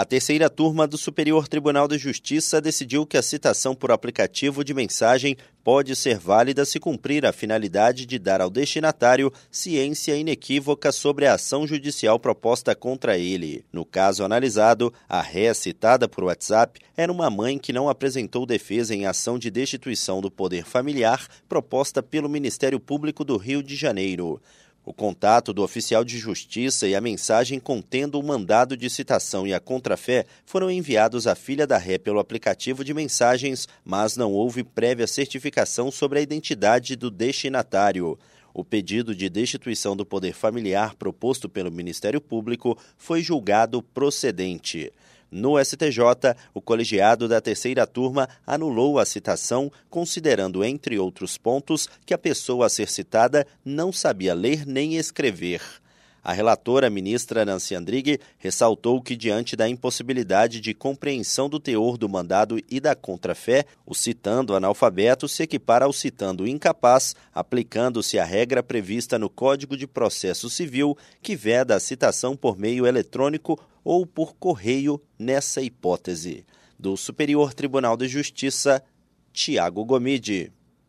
A terceira turma do Superior Tribunal de Justiça decidiu que a citação por aplicativo de mensagem pode ser válida se cumprir a finalidade de dar ao destinatário ciência inequívoca sobre a ação judicial proposta contra ele. No caso analisado, a ré citada por WhatsApp era uma mãe que não apresentou defesa em ação de destituição do poder familiar proposta pelo Ministério Público do Rio de Janeiro. O contato do oficial de justiça e a mensagem contendo o mandado de citação e a contrafé foram enviados à filha da ré pelo aplicativo de mensagens, mas não houve prévia certificação sobre a identidade do destinatário. O pedido de destituição do poder familiar proposto pelo Ministério Público foi julgado procedente. No STJ, o colegiado da terceira turma anulou a citação, considerando, entre outros pontos, que a pessoa a ser citada não sabia ler nem escrever. A relatora, ministra Nancy Andrighi, ressaltou que, diante da impossibilidade de compreensão do teor do mandado e da contrafé, o citando analfabeto se equipara ao citando incapaz, aplicando-se a regra prevista no Código de Processo Civil, que veda a citação por meio eletrônico ou por correio nessa hipótese. Do Superior Tribunal de Justiça, Tiago Gomide.